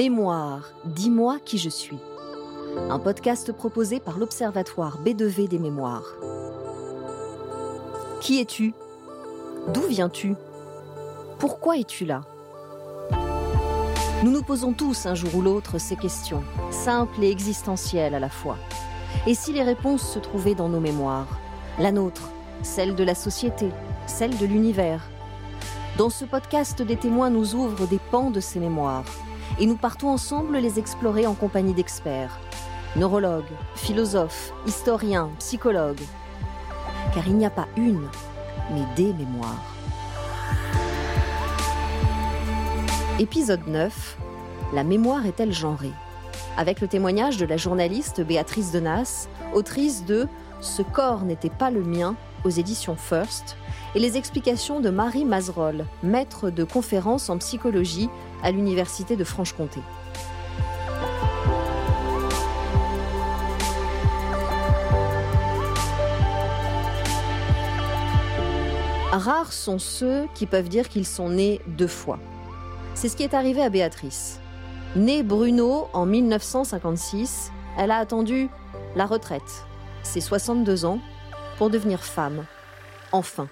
Mémoire, dis-moi qui je suis. Un podcast proposé par l'Observatoire B2V des mémoires. Qui es-tu? D'où viens-tu? Pourquoi es-tu là? Nous nous posons tous un jour ou l'autre ces questions, simples et existentielles à la fois. Et si les réponses se trouvaient dans nos mémoires? La nôtre, celle de la société, celle de l'univers. Dans ce podcast, des témoins nous ouvrent des pans de ces mémoires et nous partons ensemble les explorer en compagnie d'experts, neurologues, philosophes, historiens, psychologues. Car il n'y a pas une, mais des mémoires. Épisode 9. La mémoire est-elle genrée? Avec le témoignage de la journaliste Béatrice Denas, autrice de Ce corps n'était pas le mien aux éditions First, et les explications de Marie Mazerol, maître de conférences en psychologie à l'Université de Franche-Comté. Rares sont ceux qui peuvent dire qu'ils sont nés deux fois. C'est ce qui est arrivé à Béatrice. Née Bruno en 1956, elle a attendu la retraite, ses 62 ans, pour devenir femme. Enfin,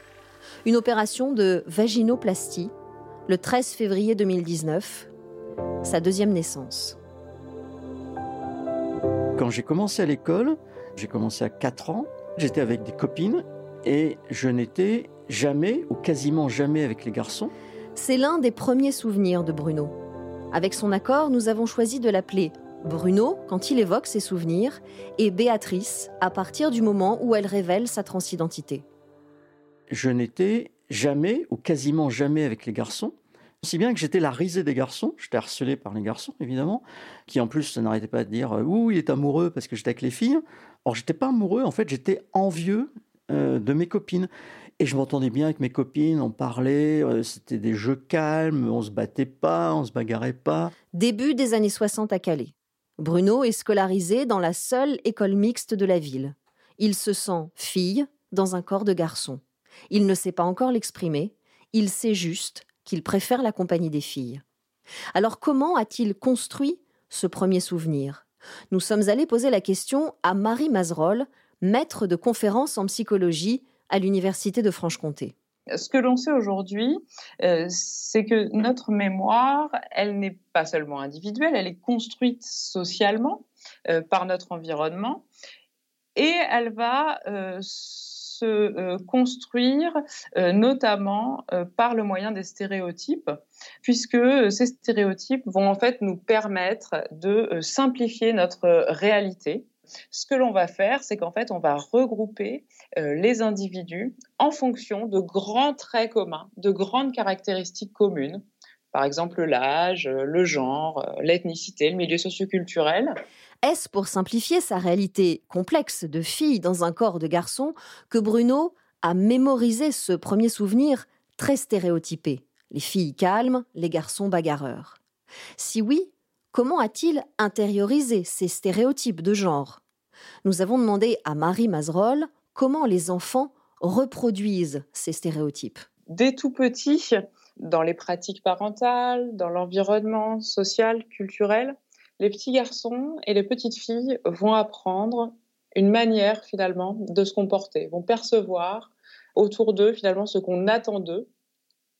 une opération de vaginoplastie le 13 février 2019, sa deuxième naissance. Quand j'ai commencé à l'école, j'ai commencé à 4 ans, j'étais avec des copines et je n'étais jamais ou quasiment jamais avec les garçons. C'est l'un des premiers souvenirs de Bruno. Avec son accord, nous avons choisi de l'appeler Bruno quand il évoque ses souvenirs et Béatrice à partir du moment où elle révèle sa transidentité. Je n'étais jamais ou quasiment jamais avec les garçons. Si bien que j'étais la risée des garçons, j'étais harcelé par les garçons évidemment, qui en plus n'arrêtaient pas de dire ouh il est amoureux parce que j'étais avec les filles. Or j'étais pas amoureux, en fait j'étais envieux euh, de mes copines. Et je m'entendais bien avec mes copines, on parlait, euh, c'était des jeux calmes, on se battait pas, on se bagarrait pas. Début des années 60 à Calais. Bruno est scolarisé dans la seule école mixte de la ville. Il se sent fille dans un corps de garçon. Il ne sait pas encore l'exprimer, il sait juste qu'il préfère la compagnie des filles. Alors comment a-t-il construit ce premier souvenir? Nous sommes allés poser la question à Marie Mazerol, maître de conférences en psychologie à l'Université de Franche-Comté. Ce que l'on sait aujourd'hui, euh, c'est que notre mémoire, elle n'est pas seulement individuelle, elle est construite socialement euh, par notre environnement et elle va euh, se euh, construire euh, notamment euh, par le moyen des stéréotypes, puisque ces stéréotypes vont en fait nous permettre de simplifier notre réalité. Ce que l'on va faire, c'est qu'en fait, on va regrouper les individus en fonction de grands traits communs, de grandes caractéristiques communes, par exemple l'âge, le genre, l'ethnicité, le milieu socioculturel. Est-ce pour simplifier sa réalité complexe de fille dans un corps de garçon que Bruno a mémorisé ce premier souvenir très stéréotypé? Les filles calmes, les garçons bagarreurs. Si oui, comment a-t-il intériorisé ces stéréotypes de genre? Nous avons demandé à Marie Mazerol comment les enfants reproduisent ces stéréotypes. Dès tout petit, dans les pratiques parentales, dans l'environnement social, culturel, les petits garçons et les petites filles vont apprendre une manière finalement de se comporter, vont percevoir autour d'eux finalement ce qu'on attend d'eux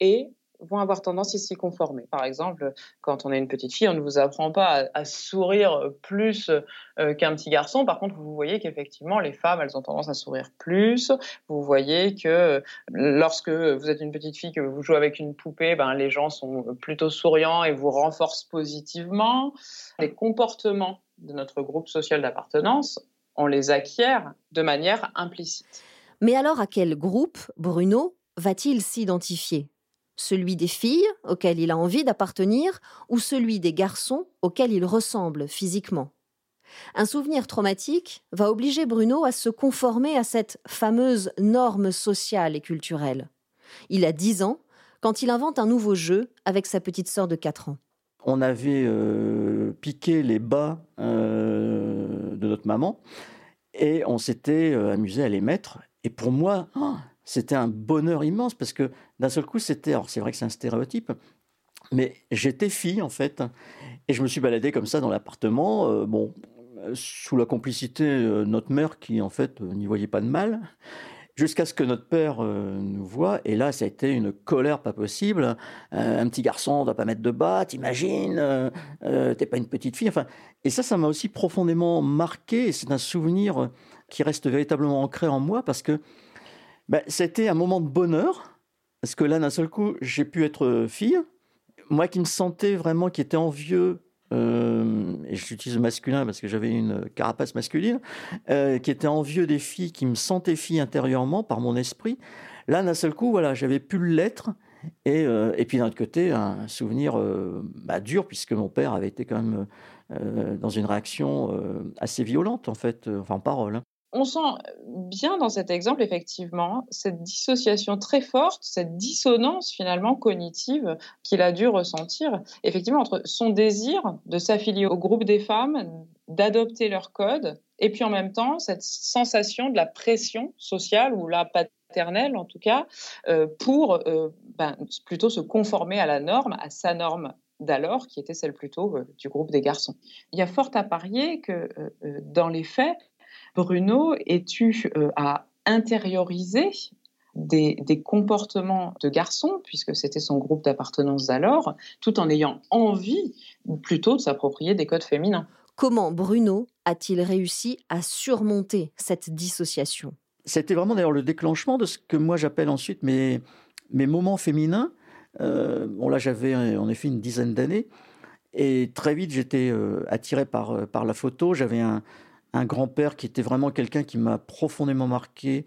et vont avoir tendance à s'y conformer. Par exemple, quand on est une petite fille, on ne vous apprend pas à, sourire plus euh, qu'un petit garçon. Par contre, vous voyez qu'effectivement, les femmes, elles ont tendance à sourire plus. Vous voyez que lorsque vous êtes une petite fille, que vous jouez avec une poupée, ben, les gens sont plutôt souriants et vous renforcent positivement. Les comportements de notre groupe social d'appartenance, on les acquiert de manière implicite. Mais alors, à quel groupe Bruno va-t-il s'identifier? Celui des filles auxquelles il a envie d'appartenir ou celui des garçons auxquels il ressemble physiquement. Un souvenir traumatique va obliger Bruno à se conformer à cette fameuse norme sociale et culturelle. Il a dix ans quand il invente un nouveau jeu avec sa petite sœur de quatre ans. On avait euh, piqué les bas euh, de notre maman et on s'était euh, amusé à les mettre. Et pour moi, oh, c'était un bonheur immense parce que d'un seul coup, c'était, alors c'est vrai que c'est un stéréotype, Mais j'étais fille, en fait. Et je me suis baladé comme ça dans l'appartement. Euh, bon, sous la complicité de notre mère qui, en fait, n'y voyait pas de mal jusqu'à ce que notre père nous voit. Et là, ça a été une colère pas possible. un petit garçon, on ne doit pas mettre de bas, t'imagines T'es pas une petite fille. Enfin, et ça, ça m'a aussi profondément marqué. C'est un souvenir qui reste véritablement ancré en moi parce que ben, c'était un moment de bonheur. Parce que là, d'un seul coup, j'ai pu être fille. Moi qui me sentais vraiment, qui était envieux, euh, et j'utilise le masculin parce que j'avais une carapace masculine, euh, qui était envieux des filles, qui me sentaient fille intérieurement par mon esprit. Là, d'un seul coup, voilà, j'avais pu l'être. Et, euh, et puis d'un autre côté, un souvenir bah, dur, puisque mon père avait été quand même dans une réaction assez violente, en fait, enfin en parole. Hein. On sent bien dans cet exemple, effectivement, cette dissociation très forte, cette dissonance finalement cognitive qu'il a dû ressentir, effectivement, entre son désir de s'affilier au groupe des femmes, d'adopter leur code, et puis en même temps, cette sensation de la pression sociale, ou la paternelle en tout cas, euh, pour euh, ben, plutôt se conformer à la norme, à sa norme d'alors, qui était celle plutôt euh, du groupe des garçons. Il y a fort à parier que dans les faits, Bruno, es-tu euh, à intérioriser des, comportements de garçon, puisque c'était son groupe d'appartenance d'alors, tout en ayant envie plutôt de s'approprier des codes féminins? Comment Bruno a-t-il réussi à surmonter cette dissociation? C'était vraiment d'ailleurs le déclenchement de ce que moi j'appelle ensuite mes, mes moments féminins. Euh, bon là j'avais en effet une dizaine d'années et très vite j'étais euh, attiré par, par la photo. J'avais un, un grand-père qui était vraiment quelqu'un qui m'a profondément marqué,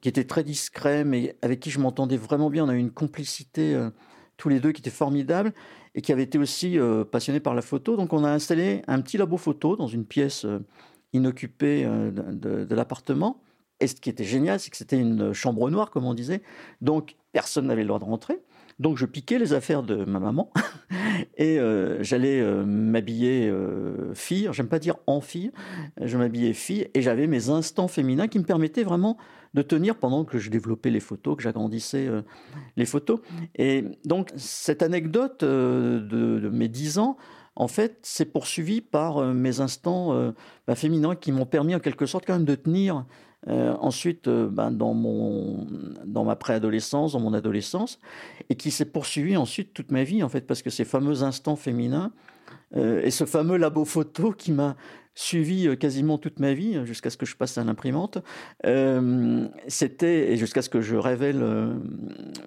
qui était très discret, mais avec qui je m'entendais vraiment bien. On a eu une complicité euh, tous les deux qui était formidable et qui avait été aussi euh, passionné par la photo. Donc on a installé un petit labo photo dans une pièce euh, inoccupée de, de l'appartement. Et ce qui était génial, c'est que c'était une chambre noire, comme on disait. Donc personne n'avait le droit de rentrer. Donc je piquais les affaires de ma maman et euh, j'allais euh, m'habiller euh, fille, j'aime pas dire en fille, je m'habillais fille et j'avais mes instants féminins qui me permettaient vraiment de tenir pendant que je développais les photos, que j'agrandissais les photos. Et donc cette anecdote de, mes dix ans, en fait, c'est poursuivi par mes instants bah, féminins qui m'ont permis en quelque sorte quand même de tenir euh, ensuite euh, ben, dans, mon, dans ma préadolescence, dans mon adolescence, et qui s'est poursuivi ensuite toute ma vie, en fait, parce que ces fameux instants féminins euh, et ce fameux labo photo qui m'a suivi quasiment toute ma vie, jusqu'à ce que je passe à l'imprimante, c'était, et jusqu'à ce que je révèle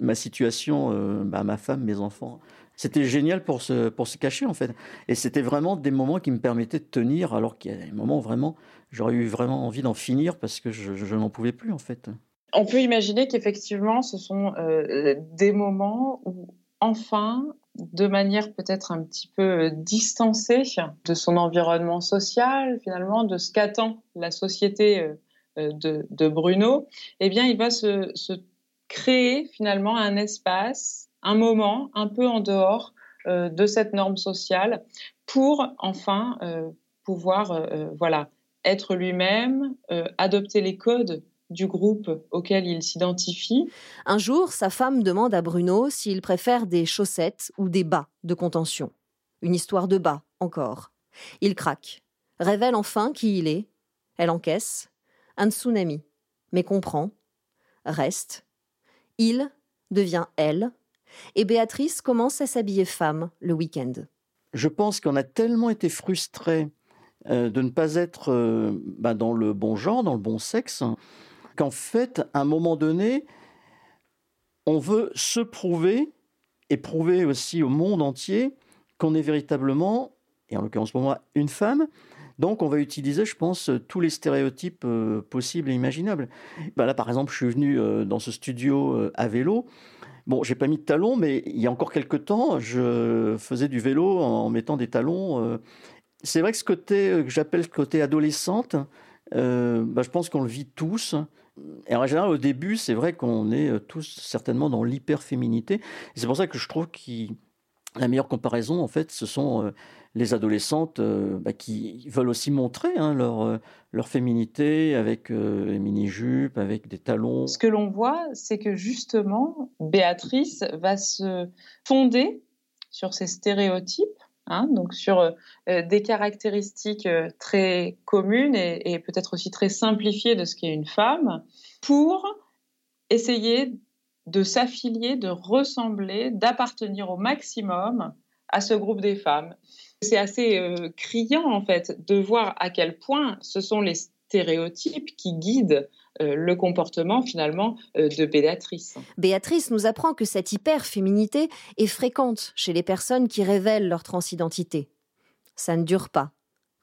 ma situation ben, à ma femme, mes enfants, c'était génial pour se, pour se cacher en fait. Et c'était vraiment des moments qui me permettaient de tenir, alors qu'il y a des moments vraiment, j'aurais eu vraiment envie d'en finir parce que je, n'en pouvais plus en fait. On peut imaginer qu'effectivement, ce sont euh, des moments où enfin, de manière peut-être un petit peu euh, distancée de son environnement social, finalement, de ce qu'attend la société euh, de, Bruno, eh bien, il va se, créer finalement un espace un moment un peu en dehors de cette norme sociale pour enfin pouvoir voilà être lui-même, adopter les codes du groupe auquel il s'identifie. Un jour, sa femme demande à Bruno s'il préfère des chaussettes ou des bas de contention. Une histoire de bas, encore. Il craque, révèle enfin qui il est. Elle encaisse. Un tsunami, mais comprend, reste. Il devient elle, et Béatrice commence à s'habiller femme le week-end. Je pense qu'on a tellement été frustrés euh, de ne pas être euh, bah, dans le bon genre, dans le bon sexe, qu'en fait, à un moment donné, on veut se prouver et prouver aussi au monde entier qu'on est véritablement, et en l'occurrence pour moi, une femme. Donc on va utiliser, je pense, tous les stéréotypes euh, possibles et imaginables. Bah, là, par exemple, je suis venu dans ce studio à vélo. Bon, j'ai pas mis de talons, mais il y a encore quelques temps, je faisais du vélo en mettant des talons. Euh. C'est vrai que ce côté euh, que j'appelle le côté adolescente, euh, bah, je pense qu'on le vit tous. Et en général, au début, c'est vrai qu'on est tous certainement dans l'hyperféminité. C'est pour ça que je trouve que la meilleure comparaison, en fait, ce sont les adolescentes euh, bah, qui veulent aussi montrer hein, leur, euh, féminité avec euh, les mini-jupes, avec des talons. Ce que l'on voit, c'est que justement, Béatrice va se fonder sur ces stéréotypes, hein, donc sur euh, des caractéristiques euh, très communes et, peut-être aussi très simplifiées de ce qu'est une femme, pour essayer de s'affilier, de ressembler, d'appartenir au maximum à ce groupe des femmes. C'est assez euh, criant en fait de voir à quel point ce sont les stéréotypes qui guident euh, le comportement finalement euh, de Béatrice. Béatrice nous apprend que cette hyper-féminité est fréquente chez les personnes qui révèlent leur transidentité. Ça ne dure pas,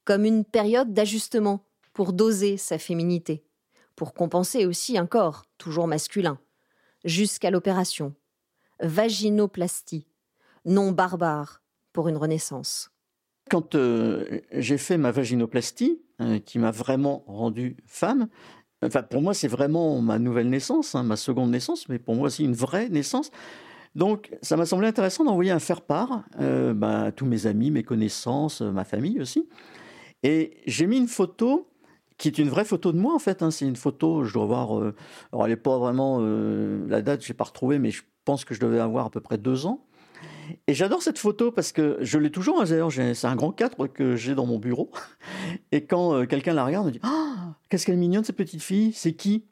comme une période d'ajustement pour doser sa féminité, pour compenser aussi un corps toujours masculin, jusqu'à l'opération. Vaginoplastie, non barbare pour une renaissance. Quand euh, j'ai fait ma vaginoplastie, qui m'a vraiment rendue femme, Enfin, pour moi, c'est vraiment ma nouvelle naissance, hein, ma seconde naissance, mais pour moi, c'est une vraie naissance. Donc, ça m'a semblé intéressant d'envoyer un faire-part euh, bah, à tous mes amis, mes connaissances, euh, ma famille aussi. Et j'ai mis une photo qui est une vraie photo de moi, en fait. Hein. C'est une photo, je dois voir, euh, alors elle n'est pas vraiment, la date, je n'ai pas retrouvé, mais je pense que je devais avoir à peu près deux ans. Et j'adore cette photo parce que je l'ai toujours, hein, d'ailleurs, c'est un grand cadre que j'ai dans mon bureau. Et quand euh, quelqu'un la regarde, on dit Ah, qu'est-ce qu'elle est mignonne cette petite fille, c'est qui?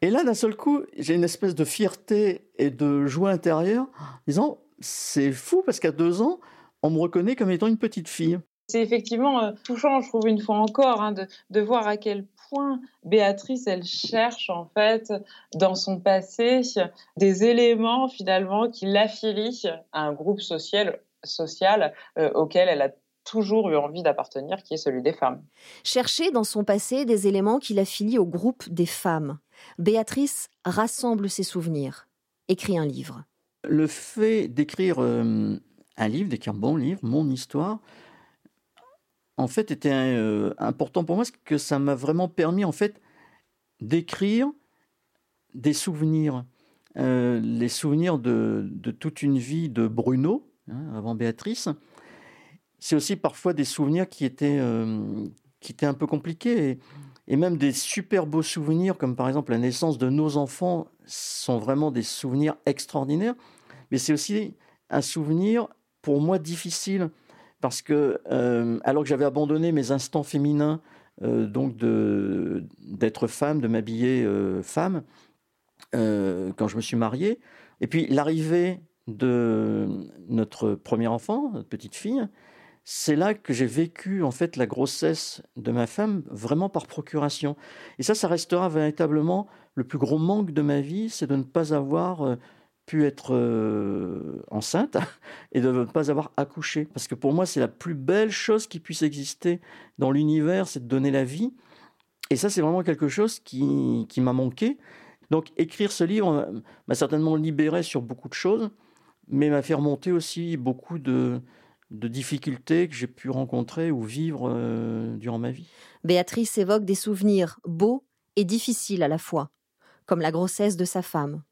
Et là, d'un seul coup, j'ai une espèce de fierté et de joie intérieure, disant C'est fou parce qu'à deux ans, on me reconnaît comme étant une petite fille. C'est effectivement euh, touchant, je trouve, une fois encore, hein, de, de, voir à quel point Béatrice, elle cherche en fait dans son passé des éléments finalement qui l'affilient à un groupe social, social euh, auquel elle a toujours eu envie d'appartenir, qui est celui des femmes. Chercher dans son passé des éléments qui l'affilient au groupe des femmes. Béatrice rassemble ses souvenirs, écrit un livre. Le fait d'écrire euh, un livre, d'écrire un bon livre, mon histoire, en fait, était euh, important pour moi, parce que ça m'a vraiment permis, en fait, d'écrire des souvenirs. Euh, les souvenirs de, toute une vie de Bruno, hein, avant Béatrice. C'est aussi parfois des souvenirs qui étaient, euh, qui étaient un peu compliqués. Et, et, même des super beaux souvenirs, comme par exemple la naissance de nos enfants, sont vraiment des souvenirs extraordinaires. Mais c'est aussi un souvenir, pour moi, difficile parce que euh, alors que j'avais abandonné mes instants féminins, euh, donc d'être femme, de m'habiller euh, femme, quand je me suis marié, et puis l'arrivée de notre premier enfant, notre petite fille, c'est là que j'ai vécu en fait la grossesse de ma femme vraiment par procuration. Et ça, ça restera véritablement le plus gros manque de ma vie, c'est de ne pas avoir pu être euh, enceinte et de ne pas avoir accouché. Parce que pour moi, c'est la plus belle chose qui puisse exister dans l'univers, c'est de donner la vie. Et ça, c'est vraiment quelque chose qui, qui m'a manqué. Donc écrire ce livre m'a certainement libéré sur beaucoup de choses, mais m'a fait remonter aussi beaucoup de, de difficultés que j'ai pu rencontrer ou vivre euh, durant ma vie. Béatrice évoque des souvenirs beaux et difficiles à la fois, comme la grossesse de sa femme,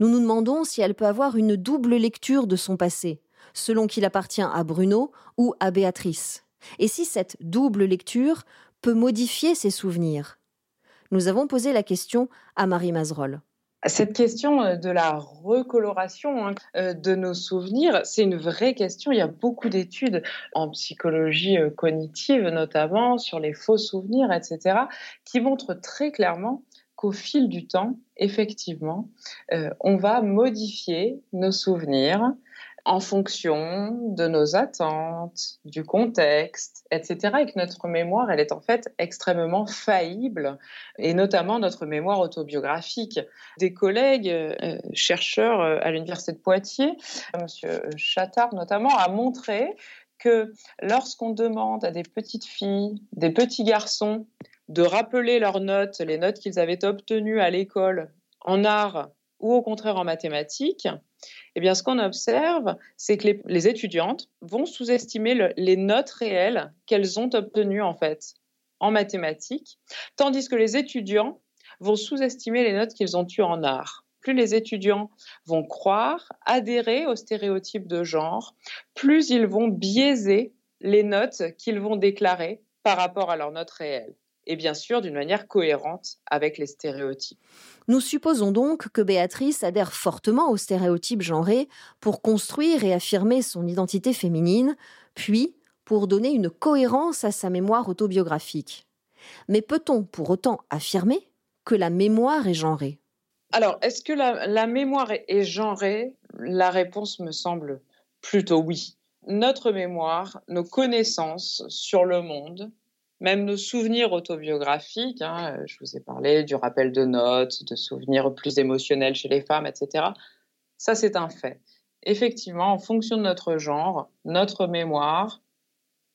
nous nous demandons si elle peut avoir une double lecture de son passé, selon qu'il appartient à Bruno ou à Béatrice, et si cette double lecture peut modifier ses souvenirs? Nous avons posé la question à Marie Mazerolle. Cette question euh, de la recoloration hein, euh, de nos souvenirs, c'est une vraie question. Il y a beaucoup d'études en psychologie euh, cognitive, notamment sur les faux souvenirs, etc., qui montrent très clairement qu'au fil du temps, effectivement, euh, on va modifier nos souvenirs en fonction de nos attentes, du contexte, etc. Et que notre mémoire, elle est en fait extrêmement faillible, et notamment notre mémoire autobiographique. Des collègues euh, chercheurs euh, à l'université de Poitiers, Monsieur Chattard notamment, a montré que lorsqu'on demande à des petites filles, des petits garçons de rappeler leurs notes, les notes qu'ils avaient obtenues à l'école en art ou au contraire en mathématiques, eh bien, ce qu'on observe, c'est que les, étudiantes vont sous-estimer les notes réelles qu'elles ont obtenues en fait en mathématiques, tandis que les étudiants vont sous-estimer les notes qu'ils ont eues en art. Plus les étudiants vont croire, adhérer aux stéréotypes de genre, plus ils vont biaiser les notes qu'ils vont déclarer par rapport à leurs notes réelles. Et bien sûr d'une manière cohérente avec les stéréotypes. Nous supposons donc que Béatrice adhère fortement aux stéréotypes genrés pour construire et affirmer son identité féminine, puis pour donner une cohérence à sa mémoire autobiographique. Mais peut-on pour autant affirmer que la mémoire est genrée? Alors, est-ce que la, la mémoire est genrée? La réponse me semble plutôt oui. Notre mémoire, nos connaissances sur le monde, même nos souvenirs autobiographiques, hein, je vous ai parlé du rappel de notes, de souvenirs plus émotionnels chez les femmes, etc. Ça, c'est un fait. Effectivement, en fonction de notre genre, notre mémoire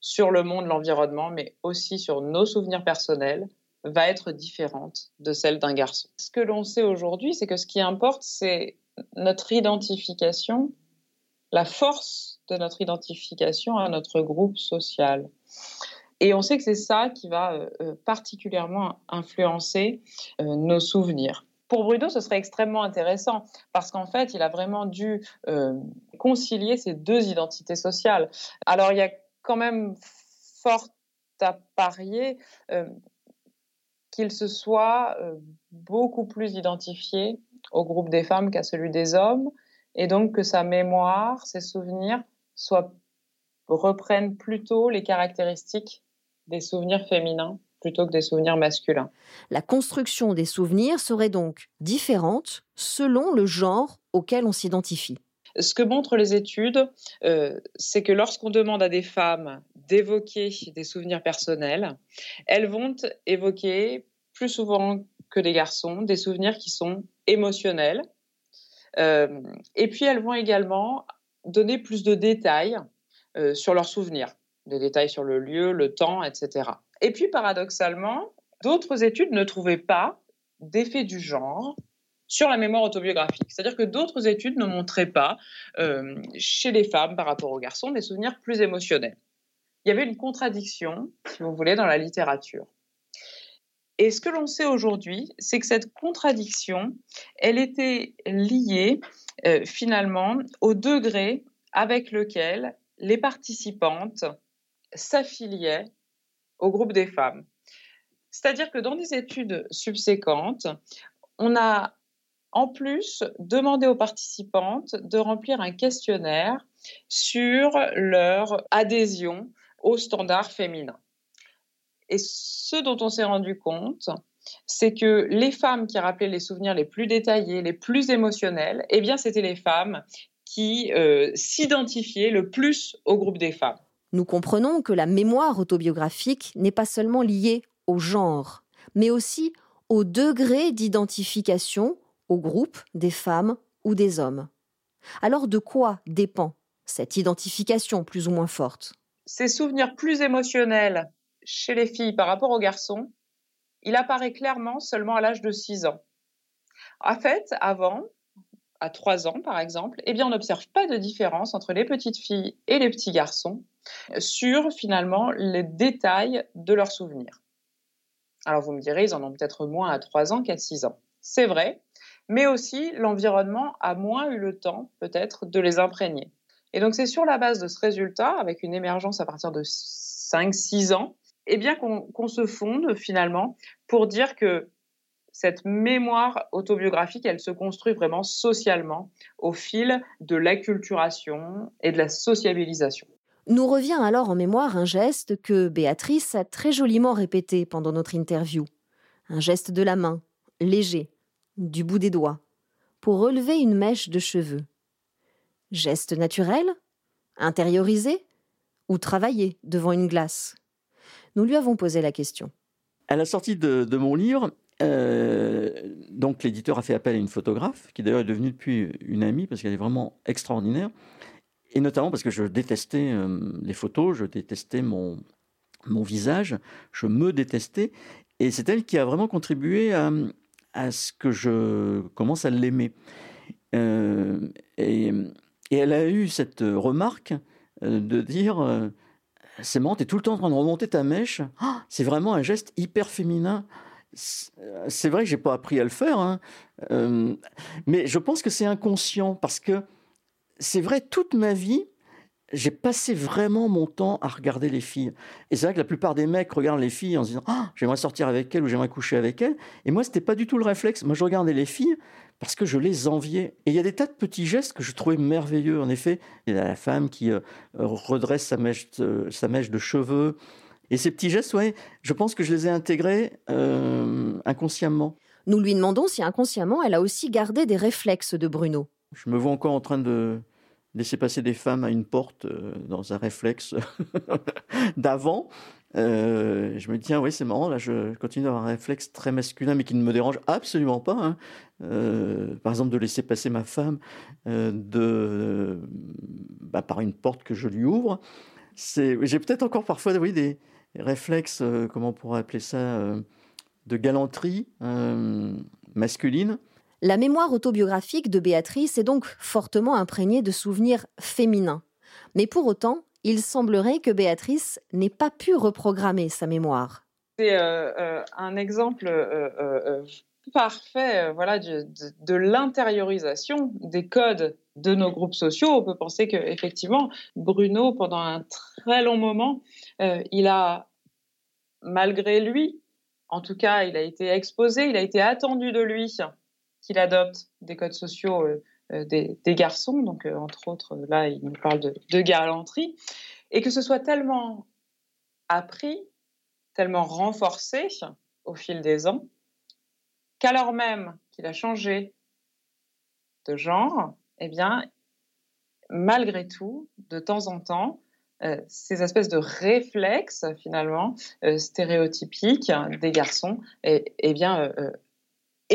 sur le monde, l'environnement, mais aussi sur nos souvenirs personnels, va être différente de celle d'un garçon. Ce que l'on sait aujourd'hui, c'est que ce qui importe, c'est notre identification, la force de notre identification à notre groupe social. Et on sait que c'est ça qui va euh, euh, particulièrement influencer euh, nos souvenirs. Pour Bruno, ce serait extrêmement intéressant parce qu'en fait, il a vraiment dû concilier ces deux identités sociales. Alors, il y a quand même fort à parier qu'il se soit beaucoup plus identifié au groupe des femmes qu'à celui des hommes, et donc que sa mémoire, ses souvenirs soient, reprennent plutôt les caractéristiques des souvenirs féminins plutôt que des souvenirs masculins. La construction des souvenirs serait donc différente selon le genre auquel on s'identifie. Ce que montrent les études, euh, c'est que lorsqu'on demande à des femmes d'évoquer des souvenirs personnels, elles vont évoquer plus souvent que des garçons des souvenirs qui sont émotionnels. Euh, et puis elles vont également donner plus de détails euh, sur leurs souvenirs des détails sur le lieu, le temps, etc. Et puis, paradoxalement, d'autres études ne trouvaient pas d'effet du genre sur la mémoire autobiographique. C'est-à-dire que d'autres études ne montraient pas, euh, chez les femmes par rapport aux garçons, des souvenirs plus émotionnels. Il y avait une contradiction, si vous voulez, dans la littérature. Et ce que l'on sait aujourd'hui, c'est que cette contradiction, elle était liée euh, finalement au degré avec lequel les participantes s'affiliait au groupe des femmes. C'est-à-dire que dans des études subséquentes, on a en plus demandé aux participantes de remplir un questionnaire sur leur adhésion aux standards féminins. Et ce dont on s'est rendu compte, c'est que les femmes qui rappelaient les souvenirs les plus détaillés, les plus émotionnels, eh bien, c'était les femmes qui euh, s'identifiaient le plus au groupe des femmes. Nous comprenons que la mémoire autobiographique n'est pas seulement liée au genre, mais aussi au degré d'identification au groupe des femmes ou des hommes. Alors de quoi dépend cette identification plus ou moins forte? Ces souvenirs plus émotionnels chez les filles par rapport aux garçons, il apparaît clairement seulement à l'âge de 6 ans. En fait, avant, à 3 ans par exemple, eh bien on n'observe pas de différence entre les petites filles et les petits garçons sur finalement les détails de leurs souvenirs. Alors vous me direz, ils en ont peut-être moins à 3 ans qu'à 6 ans. C'est vrai, mais aussi l'environnement a moins eu le temps peut-être de les imprégner. Et donc c'est sur la base de ce résultat, avec une émergence à partir de 5-6 ans, eh bien qu'on se fonde finalement pour dire que cette mémoire autobiographique, elle se construit vraiment socialement au fil de l'acculturation et de la sociabilisation. Nous revient alors en mémoire un geste que Béatrice a très joliment répété pendant notre interview. Un geste de la main, léger, du bout des doigts, pour relever une mèche de cheveux. Geste naturel Intériorisé Ou travaillé devant une glace? Nous lui avons posé la question. À la sortie de, mon livre, euh, donc l'éditeur a fait appel à une photographe, qui d'ailleurs est devenue depuis une amie, parce qu'elle est vraiment extraordinaire. Et notamment parce que je détestais euh, les photos, je détestais mon, visage, je me détestais. Et c'est elle qui a vraiment contribué à, ce que je commence à l'aimer. Euh, et, elle a eu cette remarque euh, de dire C'est marrant, tu es tout le temps en train de remonter ta mèche. Ah, c'est vraiment un geste hyper féminin. C'est vrai que j'ai pas appris à le faire, hein. mais je pense que c'est inconscient parce que c'est vrai, toute ma vie, j'ai passé vraiment mon temps à regarder les filles. Et c'est vrai que la plupart des mecs regardent les filles en se disant ah, j'aimerais sortir avec elles ou j'aimerais coucher avec elles. Et moi, c'était pas du tout le réflexe. Moi, je regardais les filles parce que je les enviais. Et il y a des tas de petits gestes que je trouvais merveilleux. En effet, il y a la femme qui euh, redresse sa mèche, de, sa mèche de cheveux. Et ces petits gestes, ouais, je pense que je les ai intégrés euh, inconsciemment. Nous lui demandons si inconsciemment elle a aussi gardé des réflexes de Bruno. Je me vois encore en train de laisser passer des femmes à une porte euh, dans un réflexe d'avant. Euh, je me dis, tiens, oui, c'est marrant, là, je continue d'avoir un réflexe très masculin, mais qui ne me dérange absolument pas. Hein. Euh, par exemple, de laisser passer ma femme bah, par une porte que je lui ouvre. J'ai peut-être encore parfois oui, des réflexes, comment on pourrait appeler ça, de galanterie masculine. La mémoire autobiographique de Béatrice est donc fortement imprégnée de souvenirs féminins. Mais pour autant, il semblerait que Béatrice n'ait pas pu reprogrammer sa mémoire. C'est euh, euh, un exemple euh, parfait voilà, de, l'intériorisation des codes de nos groupes sociaux. On peut penser qu'effectivement, Bruno, pendant un très long moment, il a, malgré lui, en tout cas, il a été exposé, il a été attendu de lui qu'il adopte des codes sociaux euh, euh, des, garçons, donc euh, entre autres, là, il nous parle de, galanterie, et que ce soit tellement appris, tellement renforcé au fil des ans, qu'alors même qu'il a changé de genre, eh bien, malgré tout, de temps en temps, ces espèces de réflexes finalement stéréotypiques des garçons, eh, eh bien,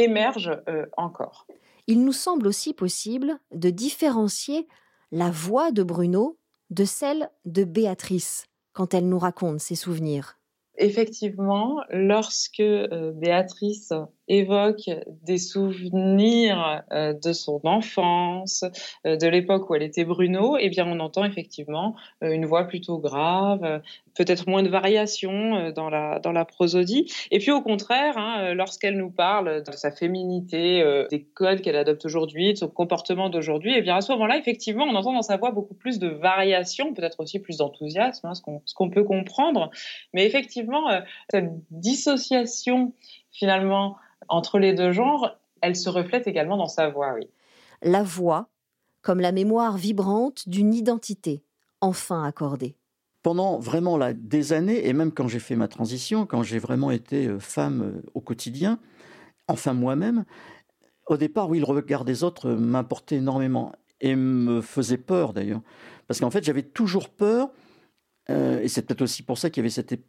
euh, encore. Il nous semble aussi possible de différencier la voix de Bruno de celle de Béatrice quand elle nous raconte ses souvenirs. Effectivement, lorsque euh, Béatrice évoque des souvenirs euh, de son enfance, euh, de l'époque où elle était Bruno, eh bien, on entend effectivement euh, une voix plutôt grave, peut-être moins de variations dans la, dans la prosodie. Et puis, au contraire, hein, lorsqu'elle nous parle de sa féminité, des codes qu'elle adopte aujourd'hui, de son comportement d'aujourd'hui, eh bien, à ce moment-là, effectivement, on entend dans sa voix beaucoup plus de variations, peut-être aussi plus d'enthousiasme, hein, ce qu'on peut comprendre. Mais effectivement, cette dissociation, finalement, entre les deux genres, elle se reflète également dans sa voix, oui. La voix, comme la mémoire vibrante d'une identité, enfin accordée. Pendant vraiment là, des années, et même quand j'ai fait ma transition, quand j'ai vraiment été euh, femme euh, au quotidien, enfin moi-même, au départ, oui, le regard des autres m'importait énormément et me faisait peur d'ailleurs. Parce qu'en fait, j'avais toujours peur, euh, et c'est peut-être aussi pour ça qu'il y avait cette,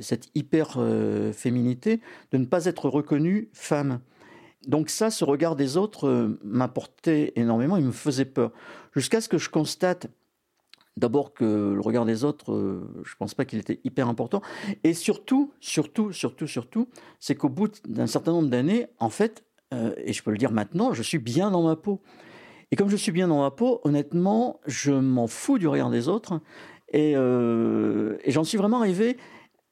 cette hyper-féminité, de ne pas être reconnue femme. Donc ça, ce regard des autres euh, m'importait énormément, il me faisait peur. Jusqu'à ce que je constate d'abord que le regard des autres, euh, je ne pense pas qu'il était hyper important. Et surtout, surtout, surtout, surtout, c'est qu'au bout d'un certain nombre d'années, en fait, et je peux le dire maintenant, je suis bien dans ma peau. Et comme je suis bien dans ma peau, honnêtement, je m'en fous du regard des autres. Euh, et, j'en suis vraiment arrivé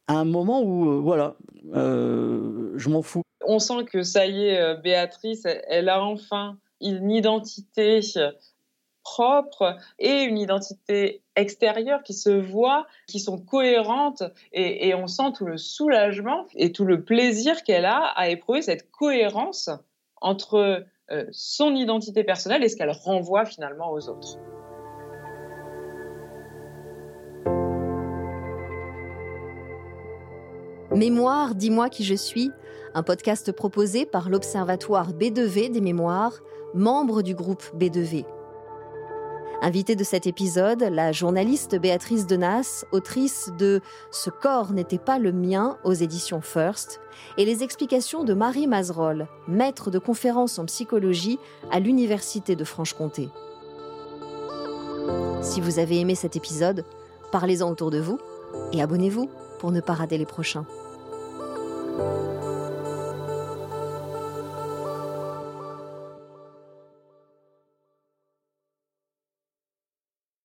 à un moment où, euh, voilà, euh, je m'en fous. On sent que ça y est, Béatrice, elle a enfin une identité propre et une identité extérieure qui se voit, qui sont cohérentes et, on sent tout le soulagement et tout le plaisir qu'elle a à éprouver cette cohérence entre son identité personnelle et ce qu'elle renvoie finalement aux autres. Mémoire, dis-moi qui je suis, un podcast proposé par l'Observatoire B2V des mémoires, membre du groupe B2V. Invitée de cet épisode, la journaliste Béatrice Denas, autrice de Ce corps n'était pas le mien aux éditions First, et les explications de Marie Mazerolle, maître de conférences en psychologie à l'Université de Franche-Comté. Si vous avez aimé cet épisode, parlez-en autour de vous et abonnez-vous pour ne pas rater les prochains. Bye.